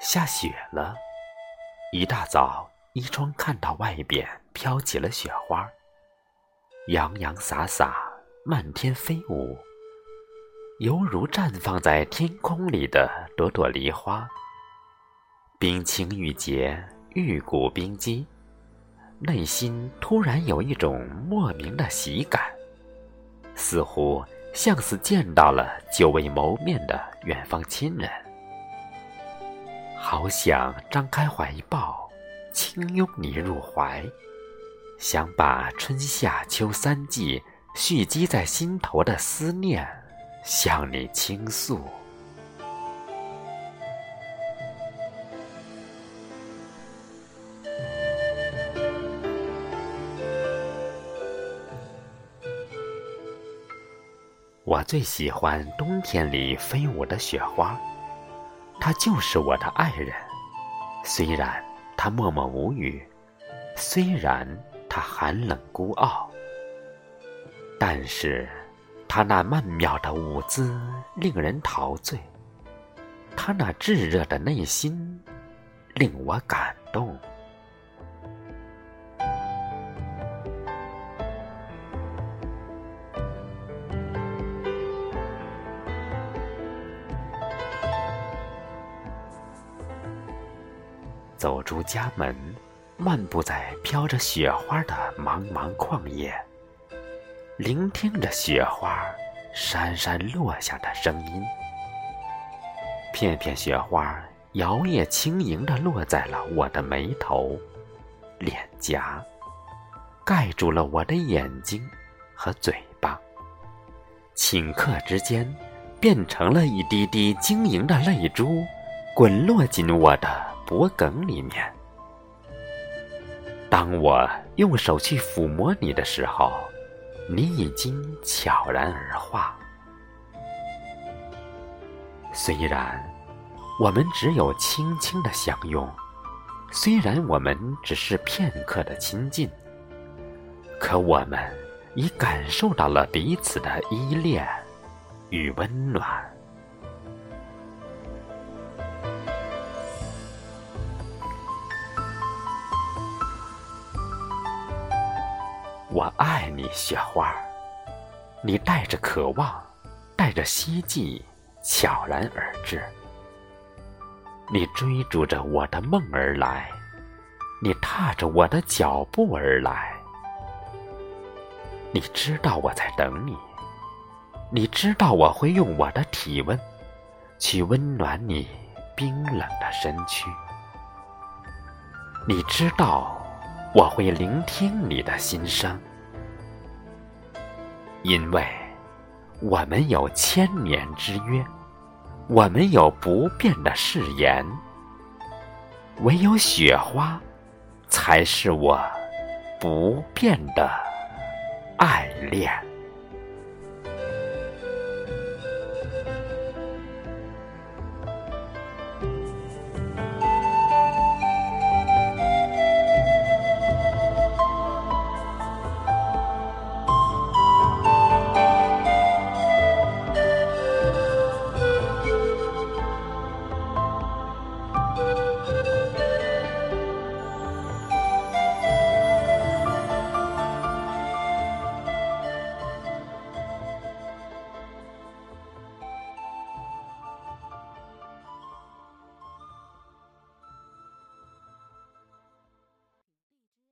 下雪了。一大早，一窗看到外边飘起了雪花，洋洋洒洒，漫天飞舞，犹如绽放在天空里的朵朵梨花。冰清玉洁，玉骨冰肌，内心突然有一种莫名的喜感，似乎像是见到了久未谋面的远方亲人。好想张开怀抱，轻拥你入怀，想把春夏秋三季蓄积在心头的思念向你倾诉。我最喜欢冬天里飞舞的雪花。他就是我的爱人，虽然他默默无语，虽然他寒冷孤傲，但是他那曼妙的舞姿令人陶醉，他那炙热的内心令我感动。走出家门，漫步在飘着雪花的茫茫旷野，聆听着雪花姗姗落下的声音。片片雪花摇曳轻盈地落在了我的眉头、脸颊，盖住了我的眼睛和嘴巴，顷刻之间，变成了一滴滴晶莹的泪珠，滚落进我的。脖梗里面。当我用手去抚摸你的时候，你已经悄然而化。虽然我们只有轻轻的相拥，虽然我们只是片刻的亲近，可我们已感受到了彼此的依恋与温暖。我爱你，雪花。你带着渴望，带着希冀，悄然而至。你追逐着我的梦而来，你踏着我的脚步而来。你知道我在等你，你知道我会用我的体温，去温暖你冰冷的身躯。你知道。我会聆听你的心声，因为我们有千年之约，我们有不变的誓言。唯有雪花，才是我不变的爱恋。